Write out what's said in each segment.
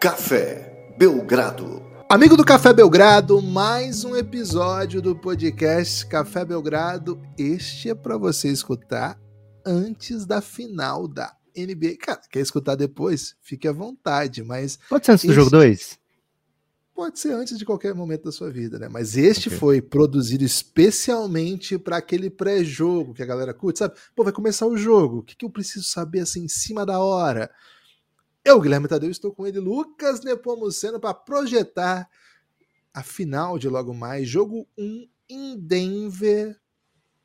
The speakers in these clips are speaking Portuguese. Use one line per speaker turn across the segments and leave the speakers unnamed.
Café Belgrado.
Amigo do Café Belgrado, mais um episódio do podcast Café Belgrado. Este é para você escutar antes da final da NBA. Cara, quer escutar depois? Fique à vontade, mas.
Pode ser antes do jogo 2?
Pode ser antes de qualquer momento da sua vida, né? Mas este okay. foi produzido especialmente para aquele pré-jogo que a galera curte, sabe? Pô, vai começar o jogo. O que, que eu preciso saber assim em cima da hora? Eu, Guilherme Tadeu, estou com ele, Lucas Nepomuceno, para projetar a final de logo mais, jogo 1 em Denver.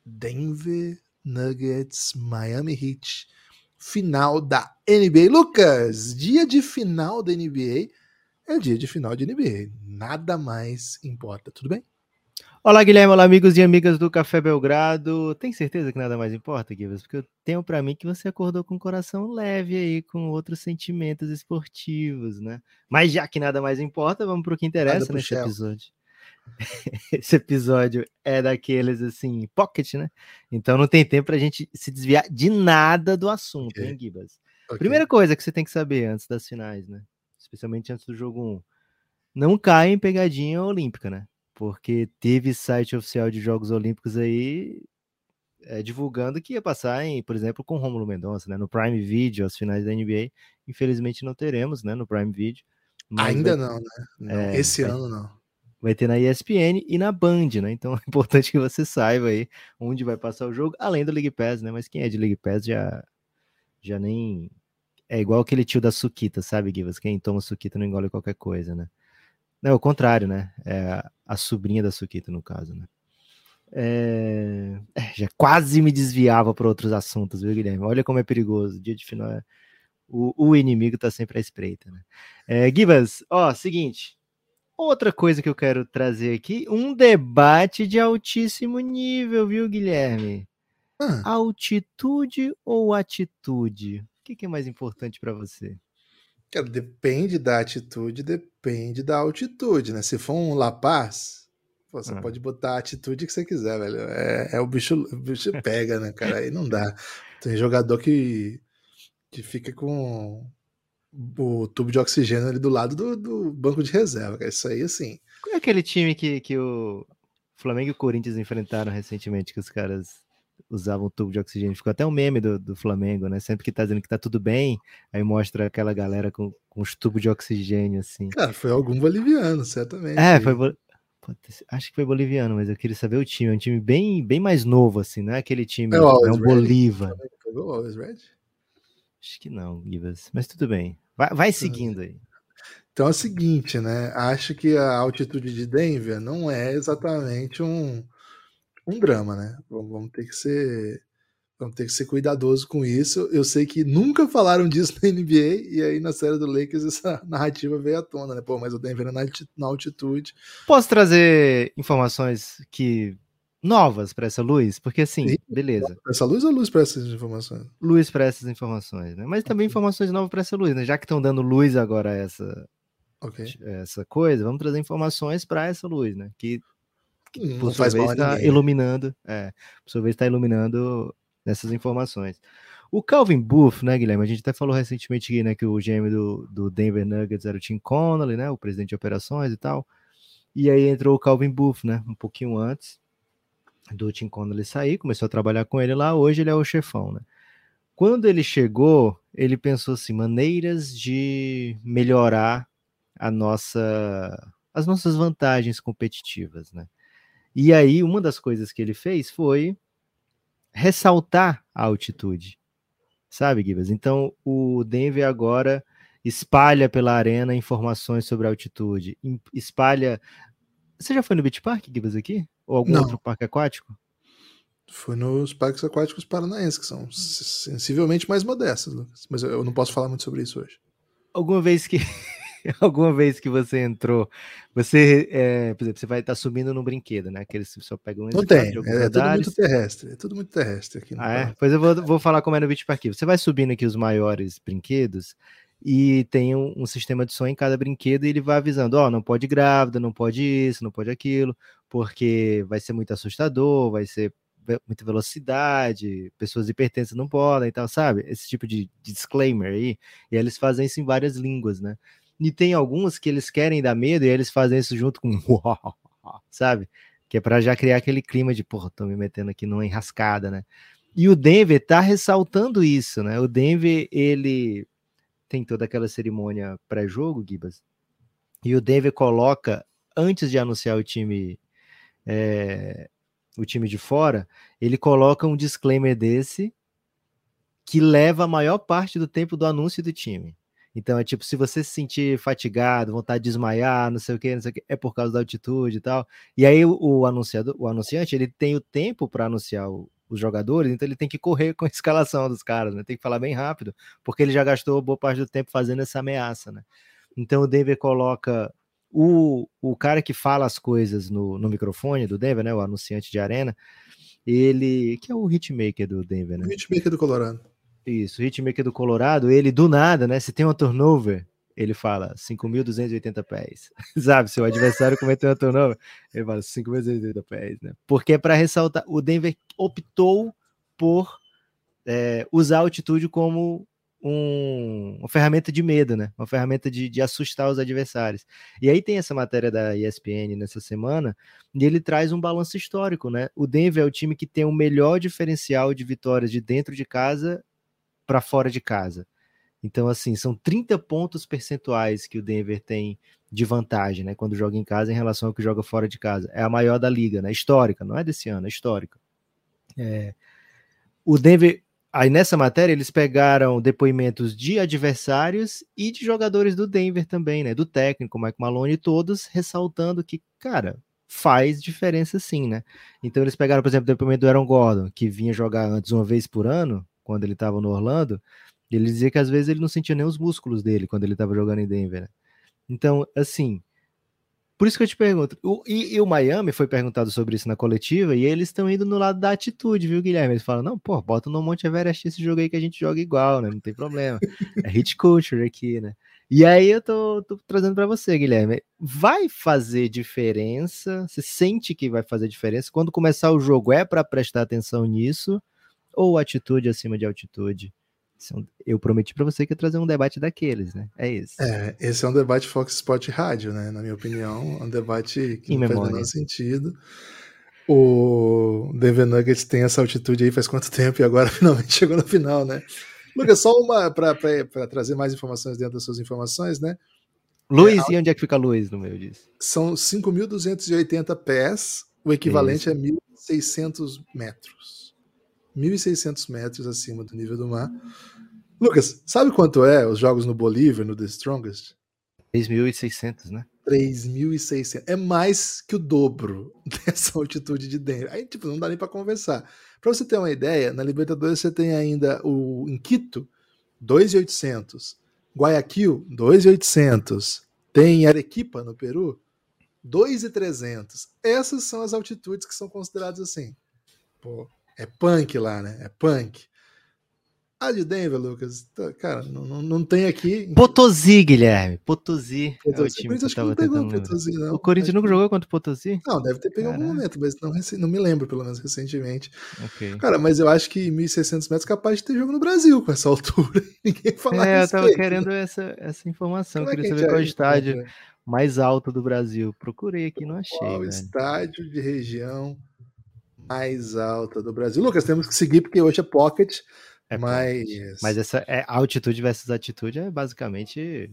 Denver Nuggets, Miami Heat, final da NBA. Lucas, dia de final da NBA é dia de final de NBA. Nada mais importa, tudo bem?
Olá, Guilherme. Olá, amigos e amigas do Café Belgrado. Tem certeza que nada mais importa, Guilherme? Porque eu tenho para mim que você acordou com o coração leve aí, com outros sentimentos esportivos, né? Mas já que nada mais importa, vamos para o que interessa nesse Shell. episódio. Esse episódio é daqueles assim, pocket, né? Então não tem tempo para a gente se desviar de nada do assunto, okay. hein, Gibas? Okay. Primeira coisa que você tem que saber antes das finais, né? Especialmente antes do jogo 1. Não cai em pegadinha olímpica, né? Porque teve site oficial de Jogos Olímpicos aí é, divulgando que ia passar em, por exemplo, com Romulo Mendonça, né? No Prime Video, as finais da NBA. Infelizmente não teremos, né? No Prime Video.
Ainda vai... não, né? Não, é, esse vai... ano não.
Vai ter na ESPN e na Band, né? Então é importante que você saiba aí onde vai passar o jogo, além do League Pass, né? Mas quem é de League Pass já, já nem. É igual aquele tio da Suquita, sabe, Givas? Quem toma Suquita não engole qualquer coisa, né? Não, o contrário, né? É a sobrinha da Suquita, no caso, né? É... É, já quase me desviava para outros assuntos, viu, Guilherme? Olha como é perigoso. Dia de final, é... o, o, inimigo tá sempre à espreita, né? É, Gibas, ó, seguinte. Outra coisa que eu quero trazer aqui, um debate de altíssimo nível, viu, Guilherme? Ah. Altitude ou atitude? O que, que é mais importante para você?
Cara, depende da atitude, depende da altitude, né? Se for um La Paz, você ah. pode botar a atitude que você quiser, velho. É, é o, bicho, o bicho pega, né, cara? Aí não dá. Tem jogador que, que fica com o tubo de oxigênio ali do lado do, do banco de reserva. Cara. Isso aí, assim.
Qual é aquele time que, que o Flamengo e o Corinthians enfrentaram recentemente, que os caras usavam tubo de oxigênio. Ficou até um meme do, do Flamengo, né? Sempre que tá dizendo que tá tudo bem, aí mostra aquela galera com, com os tubos de oxigênio, assim.
Cara, foi algum boliviano, certamente.
É, foi. Acho que foi boliviano, mas eu queria saber o time. É um time bem, bem mais novo, assim, não é aquele time. É, é um Bolívar. Acho que não, Givas. Mas tudo bem. Vai, vai seguindo aí.
Então é o seguinte, né? Acho que a altitude de Denver não é exatamente um, um drama, né? Vamos ter que ser vamos ter que ser cuidadoso com isso. Eu sei que nunca falaram disso na NBA e aí na série do Lakers essa narrativa veio à tona, né? Pô, mas o Denver na altitude.
Posso trazer informações que novas para essa luz? Porque assim, Sim. beleza.
Essa luz ou luz para essas informações?
Luz para essas informações, né? Mas também informações novas para essa luz, né? Já que estão dando luz agora a essa okay. essa coisa, vamos trazer informações para essa luz, né? Que que por sua vez está iluminando, é, por sua vez está iluminando nessas informações. O Calvin Booth, né, Guilherme? A gente até falou recentemente né, que o GM do, do Denver Nuggets era o Tim Connolly, né, o presidente de operações e tal. E aí entrou o Calvin Booth, né, um pouquinho antes do Tim Connolly sair, começou a trabalhar com ele lá. Hoje ele é o chefão, né? Quando ele chegou, ele pensou assim, maneiras de melhorar a nossa, as nossas vantagens competitivas, né? E aí, uma das coisas que ele fez foi ressaltar a altitude, sabe, Gibas? Então, o Denver agora espalha pela arena informações sobre a altitude, espalha. Você já foi no Beach Park, Gibas, aqui? Ou algum Não. outro parque aquático?
Fui nos parques aquáticos paranaenses, que são sensivelmente mais modestos, Lucas. Mas eu não posso falar muito sobre isso hoje.
Alguma vez que alguma vez que você entrou, você, é, por exemplo, você vai estar tá subindo num brinquedo, né? Que eles só pegam um
Não tem, é, é, tudo muito terrestre, é tudo muito terrestre aqui.
Ah, é? Pois eu vou, vou falar como é no Beach Park. Você vai subindo aqui os maiores brinquedos e tem um, um, sistema de som em cada brinquedo e ele vai avisando, ó, oh, não pode grávida, não pode isso, não pode aquilo, porque vai ser muito assustador, vai ser muita velocidade, pessoas hipertensas não podem e tal, sabe? Esse tipo de, de disclaimer aí, e eles fazem isso em várias línguas, né? E tem alguns que eles querem dar medo e eles fazem isso junto com sabe? Que é para já criar aquele clima de, porra, tô me metendo aqui numa enrascada, né? E o Denver tá ressaltando isso, né? O Denver, ele tem toda aquela cerimônia pré-jogo, Gibas, e o Denver coloca, antes de anunciar o time é, o time de fora, ele coloca um disclaimer desse que leva a maior parte do tempo do anúncio do time. Então é tipo, se você se sentir fatigado, vontade de desmaiar, não sei o que, não sei o que, é por causa da altitude e tal. E aí o, o anunciador, o anunciante, ele tem o tempo para anunciar o, os jogadores, então ele tem que correr com a escalação dos caras, né? Tem que falar bem rápido, porque ele já gastou boa parte do tempo fazendo essa ameaça, né? Então o Denver coloca o, o cara que fala as coisas no, no microfone do Denver, né? O anunciante de arena, ele. Que é o hitmaker do Denver, né?
O hitmaker do Colorado.
Isso, o hitmaker do Colorado, ele do nada, né? Se tem uma turnover, ele fala 5.280 pés. Sabe? Se o adversário cometeu uma turnover, ele fala 5.280 pés, né? Porque é para ressaltar, o Denver optou por é, usar a altitude como um, uma ferramenta de medo, né? Uma ferramenta de, de, assustar os adversários. E aí tem essa matéria da ESPN nessa semana, e ele traz um balanço histórico, né? O Denver é o time que tem o melhor diferencial de vitórias de dentro de casa para fora de casa. Então, assim, são 30 pontos percentuais que o Denver tem de vantagem, né? Quando joga em casa em relação ao que joga fora de casa. É a maior da liga, né? Histórica, não é desse ano, é histórica. É... O Denver, aí nessa matéria, eles pegaram depoimentos de adversários e de jogadores do Denver também, né? Do técnico, Mike Malone, todos ressaltando que, cara, faz diferença sim, né? Então eles pegaram, por exemplo, o depoimento do Aaron Gordon, que vinha jogar antes uma vez por ano, quando ele estava no Orlando, ele dizia que às vezes ele não sentia nem os músculos dele quando ele estava jogando em Denver. Né? Então, assim, por isso que eu te pergunto. O, e, e, o Miami foi perguntado sobre isso na coletiva e eles estão indo no lado da atitude, viu, Guilherme? Eles falam: não, pô, bota no Monte Everest esse jogo aí que a gente joga igual, né? Não tem problema. É hit culture aqui, né? E aí eu tô, tô trazendo para você, Guilherme. Vai fazer diferença? Você sente que vai fazer diferença? Quando começar o jogo, é para prestar atenção nisso? Ou atitude acima de altitude? É eu prometi para você que ia trazer um debate daqueles, né? É isso.
É, esse é um debate Fox Sport Rádio, né? Na minha opinião, um debate que em não memória. faz menor sentido. O Denver Nuggets tem essa altitude aí faz quanto tempo e agora finalmente chegou no final, né? Lucas, só uma para trazer mais informações dentro das suas informações, né?
Luiz, é, e onde é que fica Luiz no meio disso?
São 5.280 pés, o equivalente Isso. a 1.600 metros. 1.600 metros acima do nível do mar. Lucas, sabe quanto é os jogos no Bolívia, no The Strongest?
3.600, né?
3.600. É mais que o dobro dessa altitude de Denver. Aí, tipo, não dá nem para conversar. Para você ter uma ideia, na Libertadores você tem ainda o em Quito, 2.800. Guayaquil, 2.800. Tem Arequipa, no Peru, 2.300. Essas são as altitudes que são consideradas assim. Pô, é punk lá, né? É punk. A de Denver, Lucas, tá, cara, não, não, tem aqui.
Potosí, Guilherme. Potosí. Potosí. É o time que eu tava tentando Potosí, não. O Corinthians nunca jogou contra o Potosí?
Não, deve ter pegado algum momento, mas não, não me lembro, pelo menos recentemente. Okay. Cara, mas eu acho que 1.600 metros é capaz de ter jogo no Brasil com essa altura. Ninguém fala
É, eu tava querendo essa, essa informação. Como é queria saber qual é o estádio mais alto do Brasil. Procurei aqui, não achei. Qual
velho. estádio de região mais alta do Brasil. Lucas, temos que seguir porque hoje é pocket, é mas... Pocket.
Mas essa é, altitude versus atitude é basicamente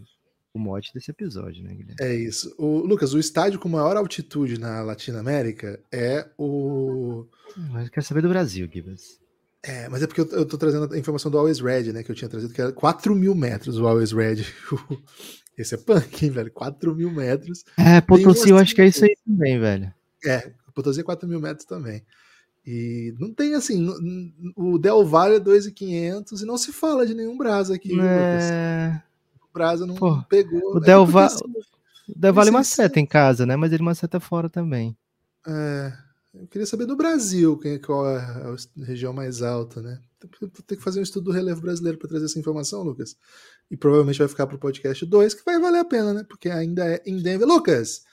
o mote desse episódio, né, Guilherme?
É isso. O, Lucas, o estádio com maior altitude na Latinoamérica é o...
Mas eu quero saber do Brasil, Gibbs.
É, mas é porque eu, eu tô trazendo a informação do Always Red, né, que eu tinha trazido, que era 4 mil metros o Always Red. Esse é punk, hein, velho? 4 mil metros.
É, Potosí, eu acho que é isso aí também, velho.
É, Potosí é 4 mil metros também. E não tem assim, o Del Valle é 2,500 e não se fala de nenhum Brasa aqui. É... O Brasa não Pô, pegou.
O é Del, Va... o Del Valle maceta em casa, né? Mas ele maceta fora também.
É, eu queria saber do Brasil, quem, qual é a região mais alta, né? Ter que fazer um estudo do relevo brasileiro para trazer essa informação, Lucas. E provavelmente vai ficar para o podcast 2, que vai valer a pena, né? Porque ainda é em Denver. Lucas,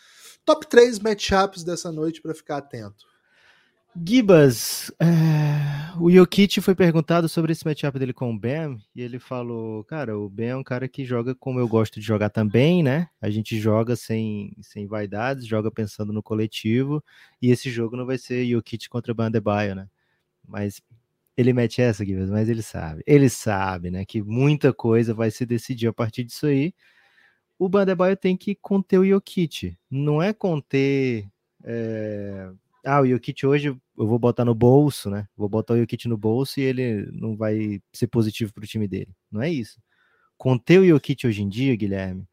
top 3 matchups dessa noite para ficar atento.
Gibas, é, o Jokic foi perguntado sobre esse matchup dele com o Ben e ele falou, cara, o Ben é um cara que joga como eu gosto de jogar também, né? A gente joga sem, sem vaidades, joga pensando no coletivo e esse jogo não vai ser Jokic contra Bandebaio, né? Mas ele mete essa, Gibas, mas ele sabe, ele sabe, né, que muita coisa vai se decidir a partir disso aí. O Bandebaio tem que conter o Jokic, não é conter... É ah, o Jokic hoje eu vou botar no bolso, né? Vou botar o Jokic no bolso e ele não vai ser positivo para o time dele. Não é isso. Conter o Jokic hoje em dia, Guilherme,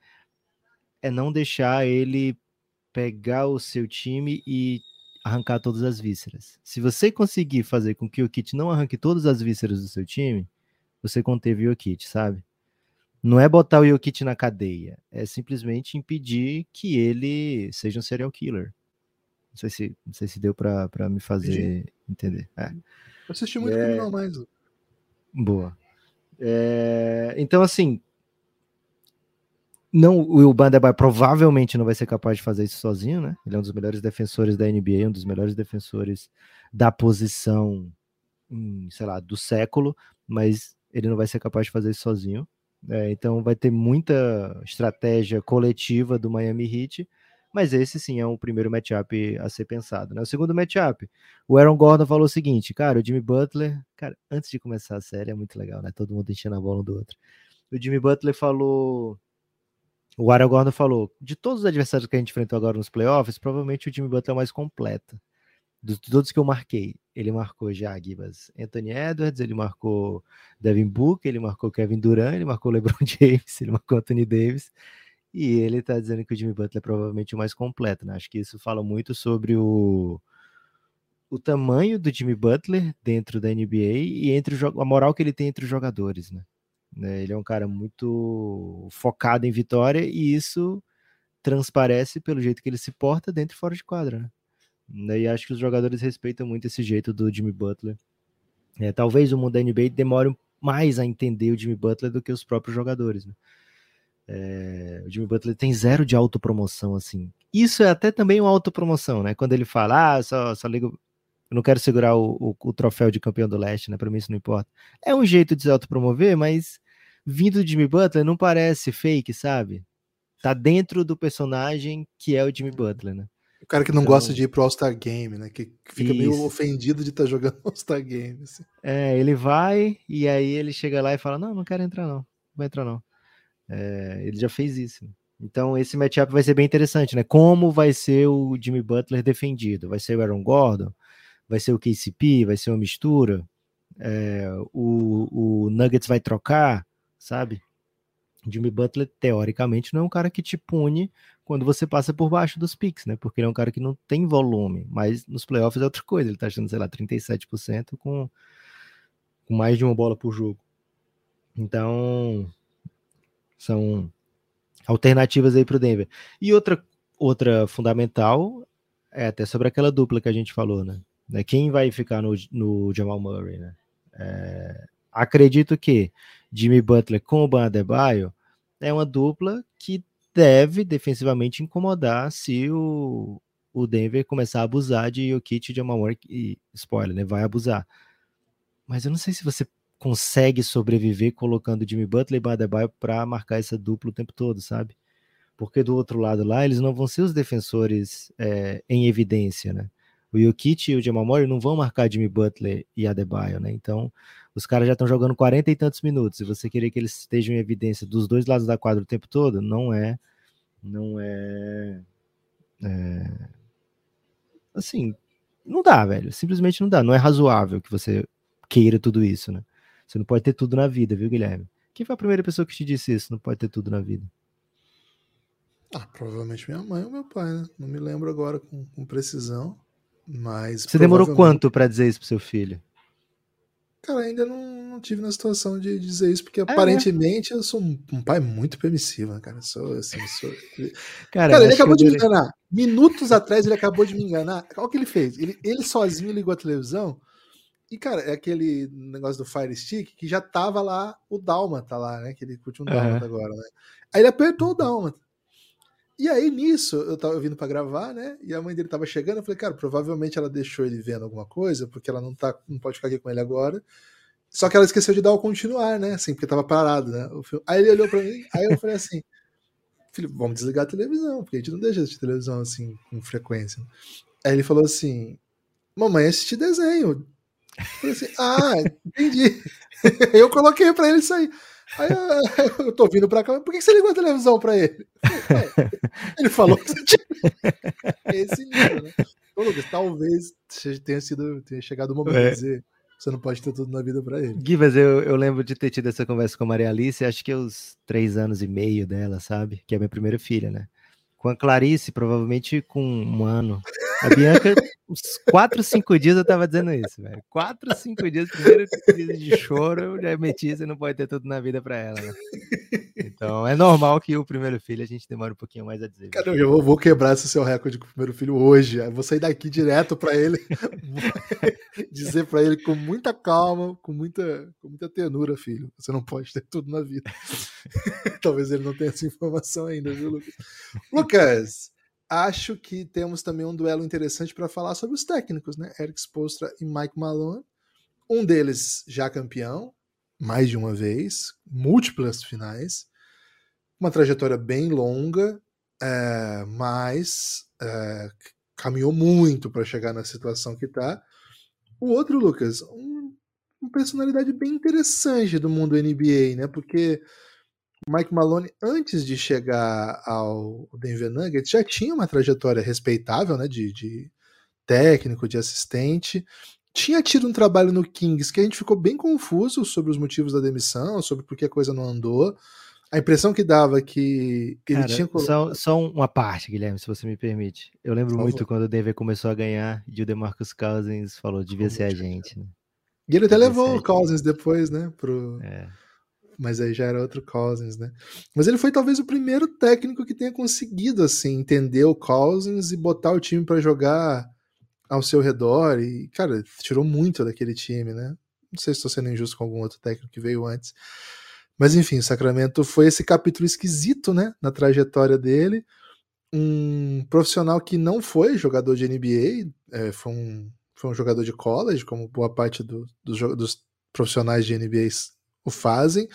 é não deixar ele pegar o seu time e arrancar todas as vísceras. Se você conseguir fazer com que o Jokic não arranque todas as vísceras do seu time, você conteve o Jokic, sabe? Não é botar o Jokic na cadeia, é simplesmente impedir que ele seja um serial killer. Não sei se, não sei se deu para me fazer Entendi. entender. É. Eu
assisti muito é... Criminal mais.
Boa. É... Então, assim, não, o Bandebaio provavelmente não vai ser capaz de fazer isso sozinho, né? Ele é um dos melhores defensores da NBA, um dos melhores defensores da posição, sei lá, do século, mas ele não vai ser capaz de fazer isso sozinho. É, então vai ter muita estratégia coletiva do Miami Heat mas esse sim é o primeiro matchup a ser pensado. Né? O segundo matchup, o Aaron Gordon falou o seguinte, cara, o Jimmy Butler, cara, antes de começar a série é muito legal, né? Todo mundo enchendo a bola um do outro. O Jimmy Butler falou, o Aaron Gordon falou, de todos os adversários que a gente enfrentou agora nos playoffs, provavelmente o Jimmy Butler é o mais completo. De todos que eu marquei, ele marcou já Gibas Anthony Edwards, ele marcou Devin Booker, ele marcou Kevin Durant, ele marcou LeBron James, ele marcou Anthony Davis. E ele tá dizendo que o Jimmy Butler é provavelmente o mais completo, né? Acho que isso fala muito sobre o, o tamanho do Jimmy Butler dentro da NBA e entre o, a moral que ele tem entre os jogadores, né? né? Ele é um cara muito focado em vitória e isso transparece pelo jeito que ele se porta dentro e fora de quadra, né? E acho que os jogadores respeitam muito esse jeito do Jimmy Butler. É, talvez o mundo da NBA demore mais a entender o Jimmy Butler do que os próprios jogadores, né? É, o Jimmy Butler tem zero de autopromoção, assim. Isso é até também uma autopromoção, né? Quando ele fala, ah, só, só ligo. Eu não quero segurar o, o, o, troféu de campeão do leste, né? Pra mim isso não importa. É um jeito de se autopromover, mas vindo de Jimmy Butler não parece fake, sabe? Tá dentro do personagem que é o Jimmy Butler, né?
O cara que não então... gosta de ir pro All-Star Game, né? Que fica Isso. meio ofendido de estar tá jogando All-Star Game. Assim.
É, ele vai e aí ele chega lá e fala: Não, não quero entrar, não. Não vou entrar, não. É, ele já fez isso. Né? Então esse matchup vai ser bem interessante, né? Como vai ser o Jimmy Butler defendido? Vai ser o Aaron Gordon? Vai ser o KCP? Vai ser uma mistura? É, o, o Nuggets vai trocar, sabe? Jimmy Butler, teoricamente, não é um cara que te pune quando você passa por baixo dos picks, né? Porque ele é um cara que não tem volume, mas nos playoffs é outra coisa. Ele tá achando, sei lá, 37% com, com mais de uma bola por jogo. Então, são alternativas aí para o Denver. E outra, outra fundamental é até sobre aquela dupla que a gente falou, né? né quem vai ficar no, no Jamal Murray, né? É, acredito que Jimmy Butler com o Ban Adebayo é uma dupla que deve defensivamente incomodar se o, o Denver começar a abusar de Jokic e Jamal Murray, e spoiler, né? Vai abusar. Mas eu não sei se você consegue sobreviver colocando Jimmy Butler e Badebaio para marcar essa dupla o tempo todo, sabe? Porque do outro lado lá, eles não vão ser os defensores é, em evidência, né? O Jokic e o Jamal Murray não vão marcar Jimmy Butler e Adebayo, né? Então, os caras já estão jogando 40 e tantos minutos, e você querer que eles estejam em evidência dos dois lados da quadra o tempo todo, não é... Não é... é assim, não dá, velho. Simplesmente não dá. Não é razoável que você queira tudo isso, né? Você não pode ter tudo na vida, viu, Guilherme? Quem foi a primeira pessoa que te disse isso? Não pode ter tudo na vida.
Ah, provavelmente minha mãe ou meu pai, né? Não me lembro agora com, com precisão, mas...
Você demorou quanto para dizer isso pro seu filho?
Cara, ainda não, não tive na situação de dizer isso, porque é, aparentemente eu sou um, um, pai muito permissivo, né, cara? Sou assim, sou... Cara, cara ele acabou de me enganar. Minutos atrás ele acabou de me enganar. Olha o que ele fez. Ele, ele sozinho ligou a televisão e, cara, é aquele negócio do Fire Stick que já tava lá o Dálmata lá, né? Que ele curtiu um Dálmata uhum. agora, né? Aí ele apertou o Dálmata. E aí, nisso, eu tava vindo para gravar, né? E a mãe dele tava chegando. Eu falei, cara, provavelmente ela deixou ele vendo alguma coisa, porque ela não, tá, não pode ficar aqui com ele agora. Só que ela esqueceu de dar o continuar, né? Assim, porque tava parado, né? Aí ele olhou para mim, aí eu falei assim: filho, vamos desligar a televisão, porque a gente não deixa de televisão assim com frequência. Aí ele falou assim: mamãe assistir desenho. Eu falei assim: ah, entendi. eu coloquei para ele sair. Aí eu, tô vindo pra cá, por que você ligou a televisão pra ele? Ele falou que você tinha. Esse nível, né? Ô, Lucas, talvez tenha sido tenha chegado o momento é. de dizer você não pode ter tudo na vida para ele.
Givas, eu, eu lembro de ter tido essa conversa com a Maria Alice, acho que os três anos e meio dela, sabe? Que é a minha primeira filha, né? Com a Clarice, provavelmente com um ano. A Bianca, uns quatro, cinco dias eu tava dizendo isso, velho. Quatro, cinco dias, primeiro crise de choro, eu já meti, você não pode ter tudo na vida para ela, né? Então é normal que o primeiro filho a gente demore um pouquinho mais a dizer.
Cara, eu vou quebrar esse seu recorde com o primeiro filho hoje. Eu vou sair daqui direto para ele, dizer para ele com muita calma, com muita, com muita tenura, filho. Você não pode ter tudo na vida. Talvez ele não tenha essa informação ainda, viu, Lucas? Lucas, acho que temos também um duelo interessante para falar sobre os técnicos, né? Eric Spoelstra e Mike Malone. Um deles já campeão, mais de uma vez, múltiplas finais, uma trajetória bem longa, é, mas é, caminhou muito para chegar na situação que está. O outro, Lucas, um, uma personalidade bem interessante do mundo NBA, né? Porque Mike Malone, antes de chegar ao Denver Nuggets, já tinha uma trajetória respeitável, né? De, de técnico, de assistente. Tinha tido um trabalho no Kings que a gente ficou bem confuso sobre os motivos da demissão, sobre por que a coisa não andou. A impressão que dava que, que
Cara,
ele tinha
só, só, uma parte, Guilherme, se você me permite. Eu lembro muito quando o Denver começou a ganhar e o DeMarcus Cousins falou, devia ser a gente. Né?
E ele até devia levou o Cousins depois, né? Pro... É. Mas aí já era outro Cousins, né? Mas ele foi talvez o primeiro técnico que tenha conseguido, assim, entender o Cousins e botar o time para jogar ao seu redor. E, cara, tirou muito daquele time, né? Não sei se estou sendo injusto com algum outro técnico que veio antes. Mas enfim, Sacramento foi esse capítulo esquisito, né, na trajetória dele. Um profissional que não foi jogador de NBA, é, foi, um, foi um jogador de college, como boa parte do, do, dos profissionais de NBA o fazem.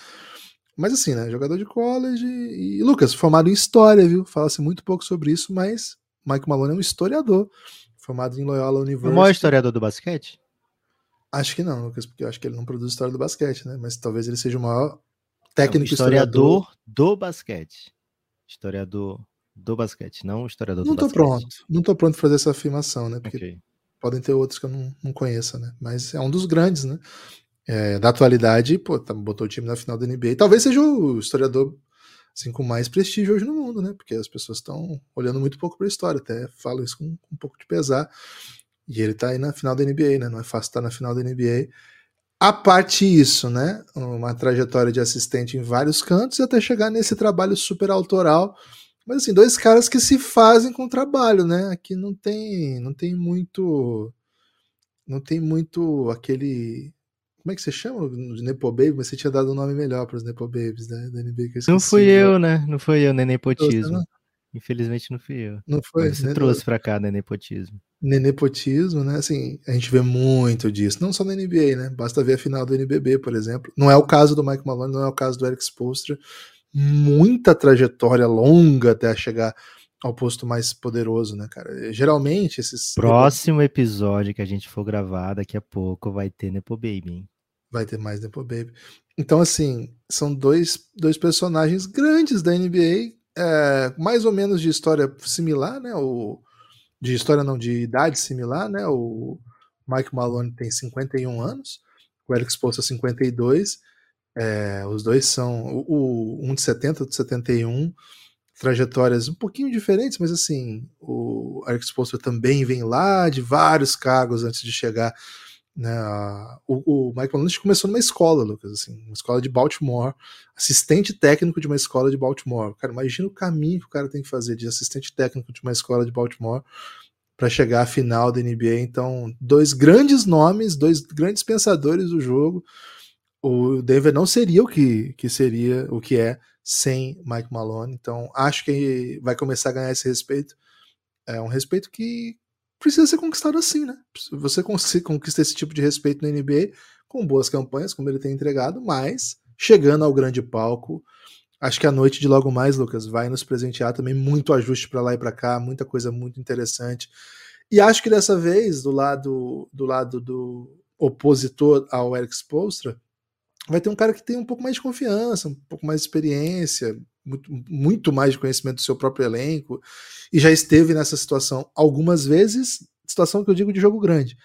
Mas assim, né, jogador de college e, Lucas, formado em história, viu? Fala-se muito pouco sobre isso, mas Mike Malone é um historiador, formado em Loyola University.
O maior historiador do basquete?
Acho que não, Lucas, porque eu acho que ele não produz história do basquete, né? Mas talvez ele seja o maior Técnico
é historiador, historiador, do basquete. Historiador do basquete, não historiador
não
do
basquete. Não tô pronto. Não tô pronto para fazer essa afirmação, né? Porque okay. podem ter outros que eu não, não conheça, né? Mas é um dos grandes, né? É, da atualidade, pô, tá, botou o time na final da NBA. Talvez seja o historiador assim, com mais prestígio hoje no mundo, né? Porque as pessoas estão olhando muito pouco para a história, até falo isso com, com, um pouco de pesar. E ele tá aí na final da NBA, né? Não é fácil estar na final da NBA. A parte isso, né? Uma trajetória de assistente em vários cantos e até chegar nesse trabalho super autoral. Mas assim, dois caras que se fazem com o trabalho, né? Aqui não tem, não tem muito não tem muito aquele como é que você chama? De Nepo Baby, mas você tinha dado um nome melhor para os Nepo Babies, né? Da NBA
que eu Não fui eu, né? Não foi eu, nem nepotismo. Infelizmente não fui eu.
Não foi?
Mas você né? trouxe para cá, né, nepotismo.
Nepotismo, né? Assim, a gente vê muito disso, não só na NBA, né? Basta ver a final do NBB, por exemplo. Não é o caso do Mike Malone, não é o caso do Eric Spoelstra. Muita trajetória longa até chegar ao posto mais poderoso, né, cara? Geralmente esses
próximo episódio que a gente for gravar daqui a pouco vai ter Nepo Baby, hein?
Vai ter mais Nepo Baby. Então, assim, são dois, dois personagens grandes da NBA é, mais ou menos de história similar, né? O, de história não, de idade similar, né? O Mike Malone tem 51 anos, o Eric Spoelstra 52. É, os dois são o, o, um de 70, outro de 71, trajetórias um pouquinho diferentes, mas assim, o Eric Spoelstra também vem lá de vários cargos antes de chegar né, o, o Michael Lynch começou numa escola, Lucas, assim, uma escola de Baltimore, assistente técnico de uma escola de Baltimore. Cara, imagina o caminho que o cara tem que fazer de assistente técnico de uma escola de Baltimore para chegar à final da NBA. Então, dois grandes nomes, dois grandes pensadores do jogo. O Denver não seria o que, que seria, o que é, sem Mike Malone. Então, acho que vai começar a ganhar esse respeito. É um respeito que precisa ser conquistado assim, né? Você conquista esse tipo de respeito na NBA com boas campanhas, como ele tem entregado, mas chegando ao grande palco. Acho que a noite de logo mais, Lucas, vai nos presentear também muito ajuste para lá e para cá, muita coisa muito interessante. E acho que dessa vez, do lado do lado do opositor ao Eric Spoelstra, vai ter um cara que tem um pouco mais de confiança, um pouco mais de experiência, muito, muito mais de conhecimento do seu próprio elenco, e já esteve nessa situação algumas vezes, situação que eu digo de jogo grande.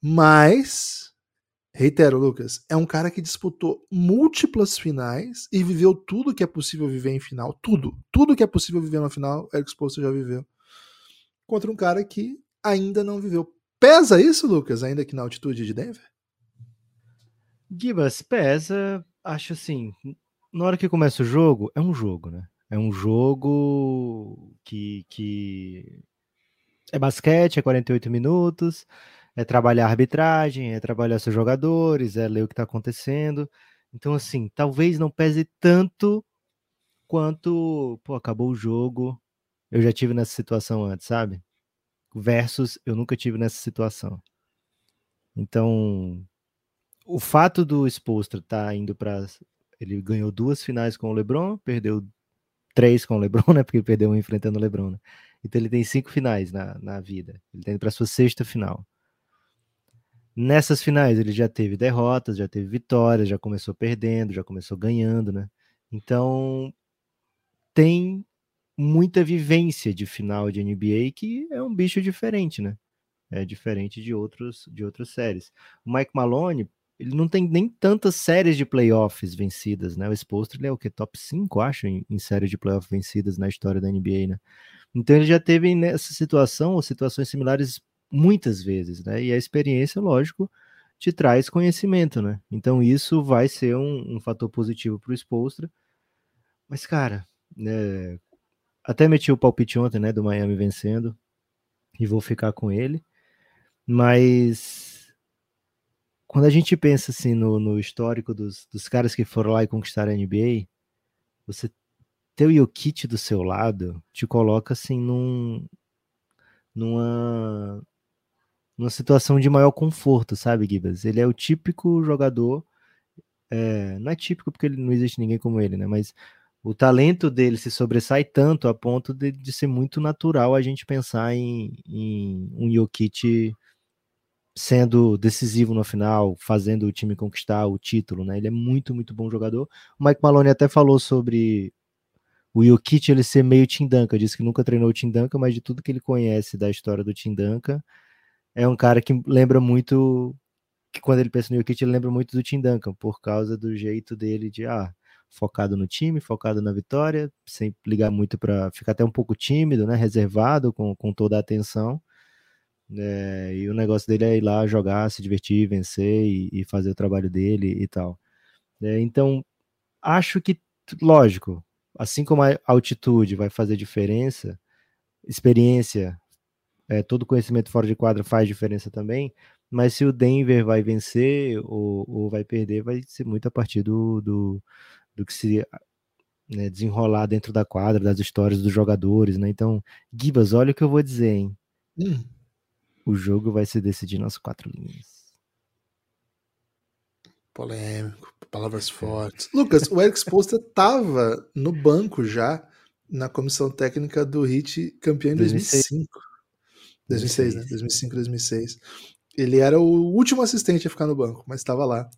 Mas, reitero, Lucas, é um cara que disputou múltiplas finais e viveu tudo que é possível viver em final. Tudo. Tudo que é possível viver na final, Eric Spoelstra já viveu. Contra um cara que ainda não viveu. Pesa isso, Lucas, ainda que na altitude de Denver?
Gibas, pesa, acho assim, na hora que começa o jogo, é um jogo, né? É um jogo que, que é basquete, é 48 minutos, é trabalhar a arbitragem, é trabalhar seus jogadores, é ler o que está acontecendo. Então, assim, talvez não pese tanto quanto, pô, acabou o jogo, eu já tive nessa situação antes, sabe? Versus eu nunca tive nessa situação. Então, o fato do estar tá indo para. Ele ganhou duas finais com o LeBron, perdeu três com o LeBron, né? Porque ele perdeu um enfrentando o LeBron. Né? Então ele tem cinco finais na, na vida. Ele indo para sua sexta final. Nessas finais ele já teve derrotas, já teve vitórias, já começou perdendo, já começou ganhando, né? Então tem muita vivência de final de NBA que é um bicho diferente, né? É diferente de outros de outras séries. O Mike Malone, ele não tem nem tantas séries de playoffs vencidas, né? O exposto ele é o que? Top 5, acho, em, em séries de playoffs vencidas na história da NBA, né? Então ele já teve nessa situação ou situações similares muitas vezes, né? E a experiência, lógico, te traz conhecimento, né? Então isso vai ser um, um fator positivo para o Spolstra. Mas, cara, né, até meti o palpite ontem, né, do Miami vencendo, e vou ficar com ele. Mas quando a gente pensa assim no, no histórico dos, dos caras que foram lá e conquistaram a NBA, você ter o Jokic do seu lado te coloca assim num, numa, numa situação de maior conforto, sabe, Gibas? Ele é o típico jogador, é, não é típico porque não existe ninguém como ele, né? Mas o talento dele se sobressai tanto a ponto de, de ser muito natural a gente pensar em, em um Jokic sendo decisivo no final, fazendo o time conquistar o título, né? Ele é muito, muito bom jogador. O Mike Maloney até falou sobre o Jokic ele ser meio Tim Duncan, disse que nunca treinou o Tim Duncan, mas de tudo que ele conhece da história do Tim Duncan, é um cara que lembra muito que quando ele pensa no Jokic, ele lembra muito do Tim Duncan, por causa do jeito dele de ah, focado no time, focado na vitória, sem ligar muito para ficar até um pouco tímido, né, reservado com, com toda a atenção é, e o negócio dele é ir lá jogar, se divertir, vencer e, e fazer o trabalho dele e tal. É, então, acho que, lógico, assim como a altitude vai fazer diferença, experiência, é, todo conhecimento fora de quadra faz diferença também, mas se o Denver vai vencer ou, ou vai perder, vai ser muito a partir do, do, do que se né, desenrolar dentro da quadra, das histórias dos jogadores, né? Então, Gibas, olha o que eu vou dizer, hein? Hum o jogo vai se decidir nas quatro linhas.
Polêmico, palavras fortes. Lucas, o Eric Spoelstra estava no banco já na comissão técnica do Hit campeão em 2005. 2006, 2006 né? 2005, 2006. Ele era o último assistente a ficar no banco, mas estava lá.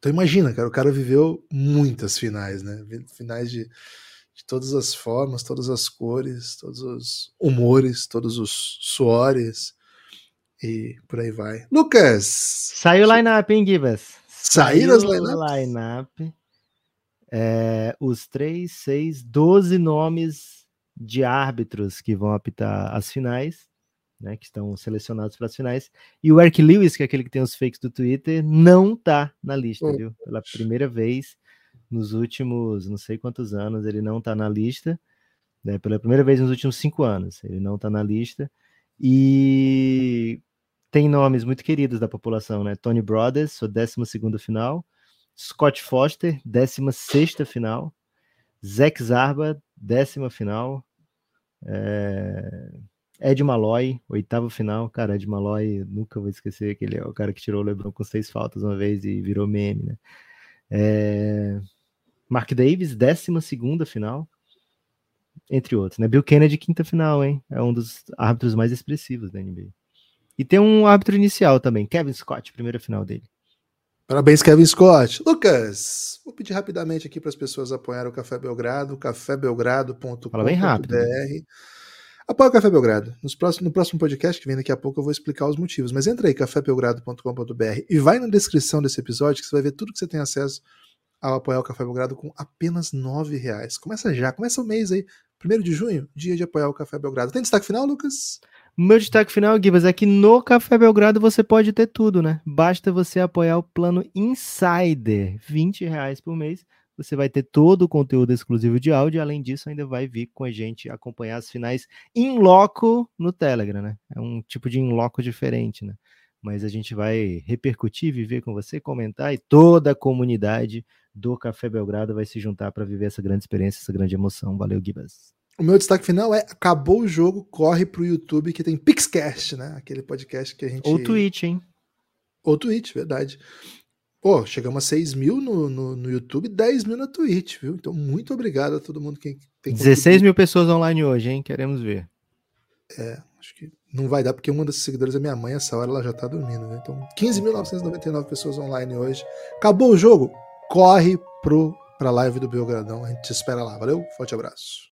Então imagina, cara, o cara viveu muitas finais, né? Finais de, de todas as formas, todas as cores, todos os humores, todos os suores e por aí vai. Lucas!
Saiu o line-up, hein, Gibas?
Saíram as line-up?
line é, os 3, 6, 12 nomes de árbitros que vão apitar as finais, né, que estão selecionados para as finais. E o Eric Lewis, que é aquele que tem os fakes do Twitter, não tá na lista, oh. viu? Pela primeira vez nos últimos não sei quantos anos, ele não tá na lista. Né, pela primeira vez nos últimos cinco anos, ele não tá na lista. E tem nomes muito queridos da população, né? Tony Brothers, sua 12 final. Scott Foster, 16 final. Zek Zarba, décima final. É... Ed Malloy, oitavo final. Cara, Ed Malloy, nunca vou esquecer que ele é o cara que tirou o LeBron com seis faltas uma vez e virou meme, né? É... Mark Davis, décima segunda final. Entre outros, né? Bill Kennedy, quinta final, hein? É um dos árbitros mais expressivos da NBA. E tem um árbitro inicial também, Kevin Scott, primeira final dele.
Parabéns, Kevin Scott. Lucas, vou pedir rapidamente aqui para as pessoas apoiarem o Café Belgrado, cafébelgrado.com.br.
Fala bem rápido.
Apoia o Café Belgrado. Nos próximos, no próximo podcast que vem daqui a pouco eu vou explicar os motivos. Mas entra aí, cafébelgrado.com.br e vai na descrição desse episódio que você vai ver tudo que você tem acesso ao apoiar o Café Belgrado com apenas R$ reais. Começa já, começa o mês aí. Primeiro de junho, dia de apoiar o Café Belgrado. Tem destaque final, Lucas?
Meu destaque final, Gibas, é que no Café Belgrado você pode ter tudo, né? Basta você apoiar o plano Insider, 20 reais por mês. Você vai ter todo o conteúdo exclusivo de áudio. Além disso, ainda vai vir com a gente acompanhar as finais em loco no Telegram, né? É um tipo de in loco diferente, né? Mas a gente vai repercutir, viver com você, comentar e toda a comunidade do Café Belgrado vai se juntar para viver essa grande experiência, essa grande emoção. Valeu, Gibas.
O meu destaque final é: acabou o jogo, corre pro YouTube que tem Pixcast, né? Aquele podcast que a gente.
Ou Twitch, hein?
Ou Twitch, verdade. Pô, chegamos a 6 mil no, no, no, YouTube 10 mil na Twitch, viu? Então, muito obrigado a todo mundo que
tem. 16 mil pessoas online hoje, hein? Queremos ver.
É, acho que não vai dar, porque uma das seguidoras é minha mãe, essa hora ela já tá dormindo, né? Então, 15.999 pessoas online hoje. Acabou o jogo? Corre pro, pra live do Belgradão. A gente te espera lá. Valeu? Forte abraço.